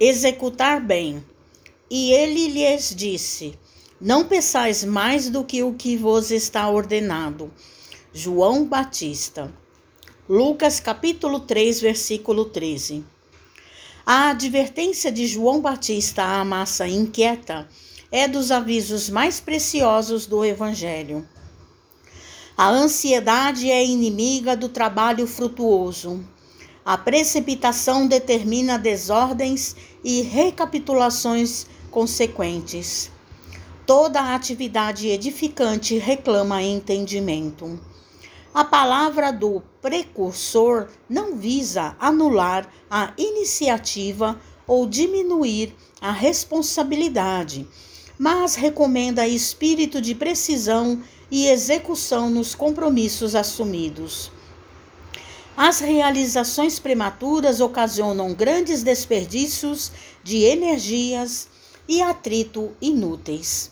executar bem. E ele lhes disse: Não peçais mais do que o que vos está ordenado. João Batista. Lucas capítulo 3, versículo 13. A advertência de João Batista à massa inquieta é dos avisos mais preciosos do Evangelho. A ansiedade é inimiga do trabalho frutuoso. A precipitação determina desordens e recapitulações consequentes. Toda atividade edificante reclama entendimento. A palavra do precursor não visa anular a iniciativa ou diminuir a responsabilidade, mas recomenda espírito de precisão e execução nos compromissos assumidos. As realizações prematuras ocasionam grandes desperdícios de energias e atrito inúteis.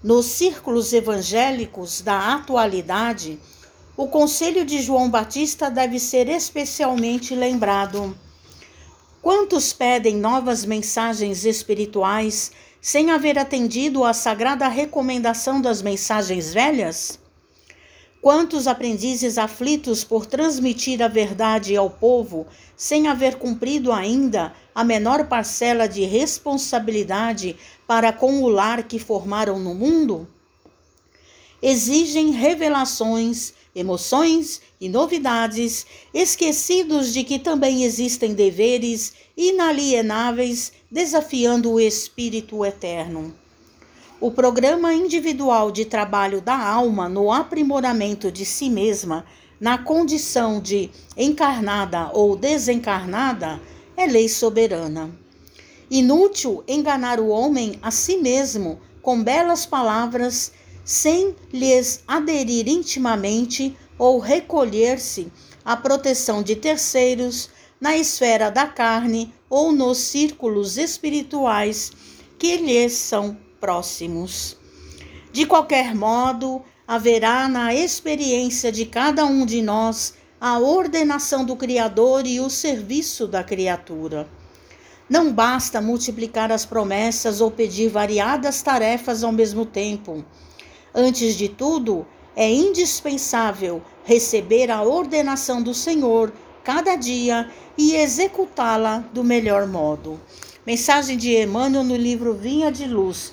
Nos círculos evangélicos da atualidade, o conselho de João Batista deve ser especialmente lembrado. Quantos pedem novas mensagens espirituais sem haver atendido à sagrada recomendação das mensagens velhas? Quantos aprendizes aflitos por transmitir a verdade ao povo, sem haver cumprido ainda a menor parcela de responsabilidade para com o lar que formaram no mundo? Exigem revelações, emoções e novidades, esquecidos de que também existem deveres inalienáveis desafiando o espírito eterno. O programa individual de trabalho da alma no aprimoramento de si mesma, na condição de encarnada ou desencarnada, é lei soberana. Inútil enganar o homem a si mesmo com belas palavras, sem lhes aderir intimamente ou recolher-se à proteção de terceiros na esfera da carne ou nos círculos espirituais que lhes são próximos. De qualquer modo, haverá na experiência de cada um de nós a ordenação do Criador e o serviço da criatura. Não basta multiplicar as promessas ou pedir variadas tarefas ao mesmo tempo. Antes de tudo, é indispensável receber a ordenação do Senhor cada dia e executá-la do melhor modo. Mensagem de Emmanuel no livro Vinha de Luz,